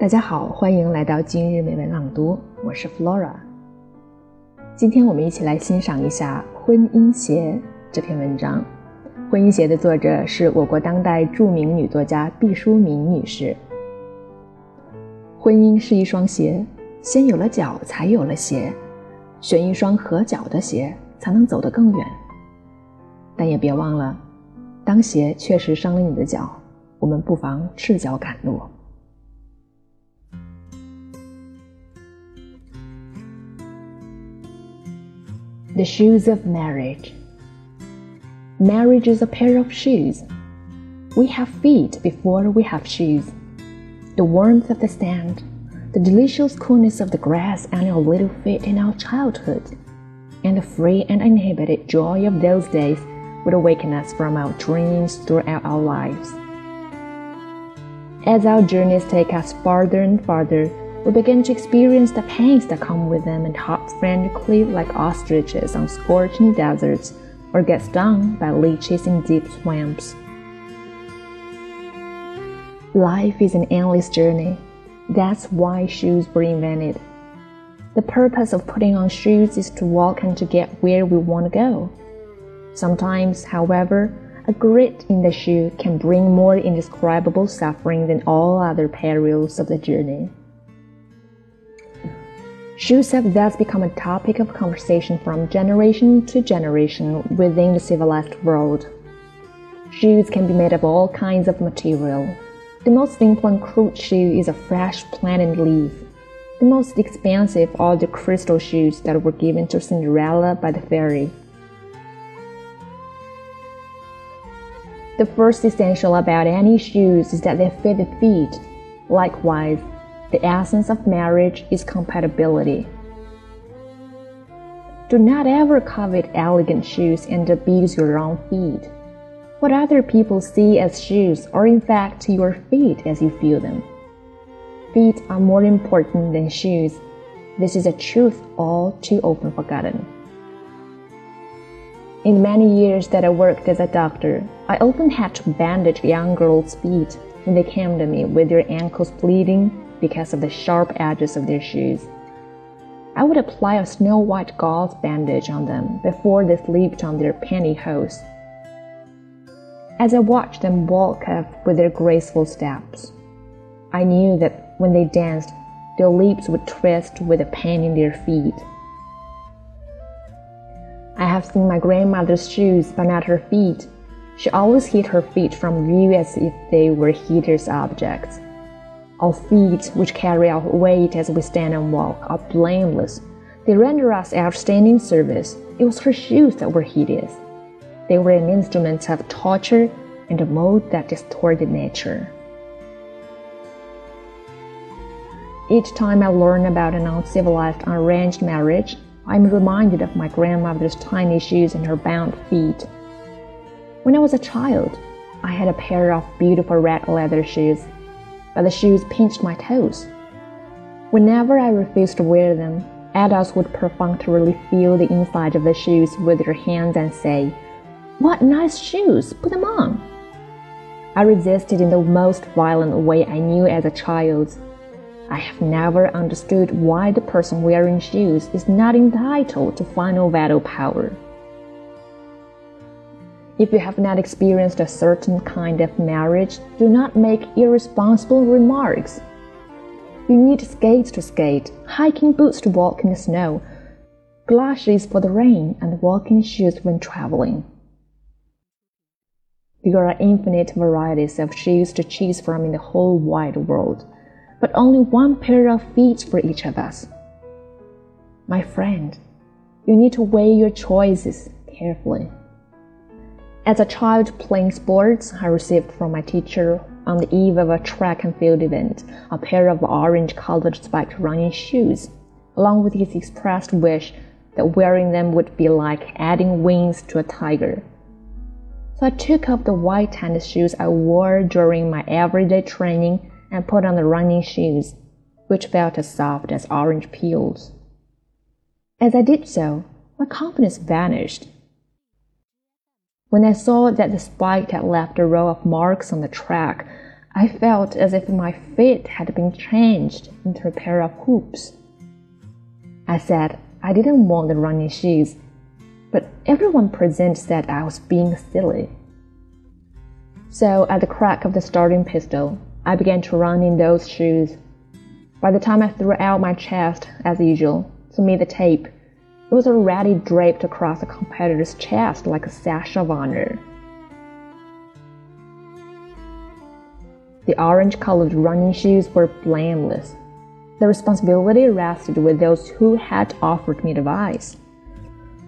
大家好，欢迎来到今日美文朗读，我是 Flora。今天我们一起来欣赏一下《婚姻鞋》这篇文章。《婚姻鞋》的作者是我国当代著名女作家毕淑敏女士。婚姻是一双鞋，先有了脚，才有了鞋。选一双合脚的鞋，才能走得更远。但也别忘了，当鞋确实伤了你的脚，我们不妨赤脚赶路。The shoes of marriage. Marriage is a pair of shoes. We have feet before we have shoes. The warmth of the sand, the delicious coolness of the grass and our little feet in our childhood, and the free and uninhibited joy of those days would awaken us from our dreams throughout our lives. As our journeys take us farther and farther, we begin to experience the pains that come with them and hop frantically like ostriches on scorching deserts or get stung by leeches in deep swamps. Life is an endless journey. That's why shoes were invented. The purpose of putting on shoes is to walk and to get where we want to go. Sometimes, however, a grit in the shoe can bring more indescribable suffering than all other perils of the journey. Shoes have thus become a topic of conversation from generation to generation within the civilized world. Shoes can be made of all kinds of material. The most simple and crude shoe is a fresh plantain leaf. The most expensive are the crystal shoes that were given to Cinderella by the fairy. The first essential about any shoes is that they fit the feet. Likewise, the essence of marriage is compatibility. Do not ever covet elegant shoes and abuse your own feet. What other people see as shoes are in fact your feet as you feel them. Feet are more important than shoes. This is a truth all too often forgotten. In many years that I worked as a doctor, I often had to bandage young girls' feet when they came to me with their ankles bleeding because of the sharp edges of their shoes. I would apply a snow white gauze bandage on them before they slipped on their pantyhose. As I watched them walk up with their graceful steps, I knew that when they danced, their lips would twist with the pain in their feet. I have seen my grandmother's shoes, but not her feet. She always hid her feet from view as if they were hideous objects. Our feet, which carry our weight as we stand and walk, are blameless. They render us outstanding service. It was her shoes that were hideous. They were an instrument of torture and a mode that distorted nature. Each time I learn about an uncivilized, arranged marriage, I'm reminded of my grandmother's tiny shoes and her bound feet. When I was a child, I had a pair of beautiful red leather shoes but the shoes pinched my toes. Whenever I refused to wear them, adults would perfunctorily feel the inside of the shoes with their hands and say, What nice shoes! Put them on! I resisted in the most violent way I knew as a child. I have never understood why the person wearing shoes is not entitled to final veto power. If you have not experienced a certain kind of marriage, do not make irresponsible remarks. You need skates to skate, hiking boots to walk in the snow, galoshes for the rain, and walking shoes when traveling. There are infinite varieties of shoes to choose from in the whole wide world, but only one pair of feet for each of us. My friend, you need to weigh your choices carefully. As a child playing sports, I received from my teacher on the eve of a track and field event a pair of orange colored spiked running shoes, along with his expressed wish that wearing them would be like adding wings to a tiger. So I took off the white tennis shoes I wore during my everyday training and put on the running shoes, which felt as soft as orange peels. As I did so, my confidence vanished when I saw that the spike had left a row of marks on the track, I felt as if my feet had been changed into a pair of hoops. I said I didn't want the running shoes, but everyone present said I was being silly. So, at the crack of the starting pistol, I began to run in those shoes. By the time I threw out my chest, as usual, to meet the tape, it was already draped across the competitor's chest like a sash of honor. The orange colored running shoes were blameless. The responsibility rested with those who had offered me advice.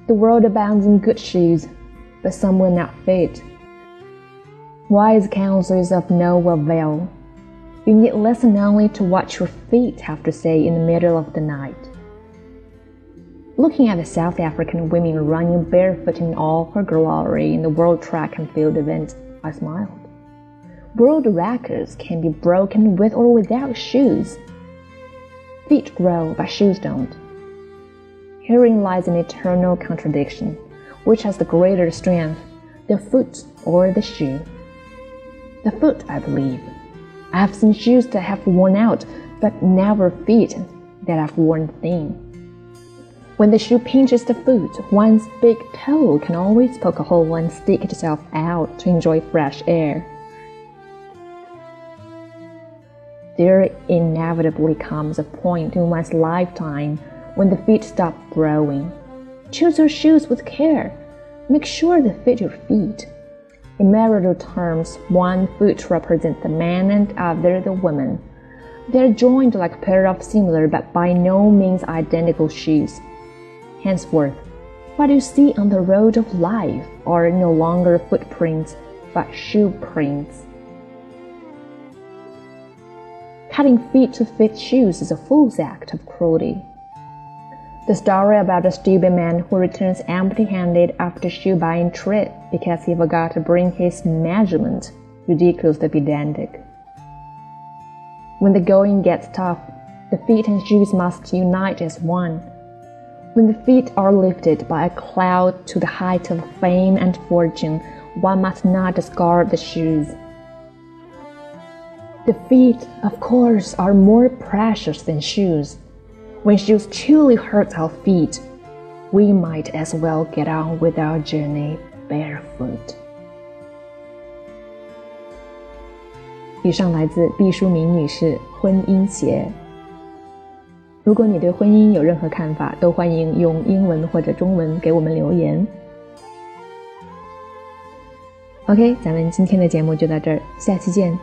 The world abounds in good shoes, but some will not fit. Wise counsel is of no avail. You need listen only to what your feet have to say in the middle of the night. Looking at the South African women running barefoot in all her glory in the World Track and Field event, I smiled. World records can be broken with or without shoes. Feet grow, but shoes don't. Herein lies an eternal contradiction. Which has the greater strength, the foot or the shoe? The foot, I believe. I have seen shoes that have worn out, but never feet that have worn thin. When the shoe pinches the foot, one's big toe can always poke a hole and stick itself out to enjoy fresh air. there inevitably comes a point in one's lifetime when the feet stop growing. Choose your shoes with care. Make sure they fit your feet. In marital terms, one foot represents the man and other the woman. They are joined like a pair of similar but by no means identical shoes. Henceforth, what you see on the road of life are no longer footprints, but shoe prints. Cutting feet to fit shoes is a fool's act of cruelty. The story about a stupid man who returns empty handed after shoe buying trip because he forgot to bring his measurement ridiculously pedantic. When the going gets tough, the feet and shoes must unite as one. When the feet are lifted by a cloud to the height of fame and fortune, one must not discard the shoes. The feet, of course, are more precious than shoes. When shoes truly hurt our feet, we might as well get on with our journey barefoot. 以上来自毕淑敏女士《婚姻鞋》。 如果你对婚姻有任何看法，都欢迎用英文或者中文给我们留言。OK，咱们今天的节目就到这儿，下期见。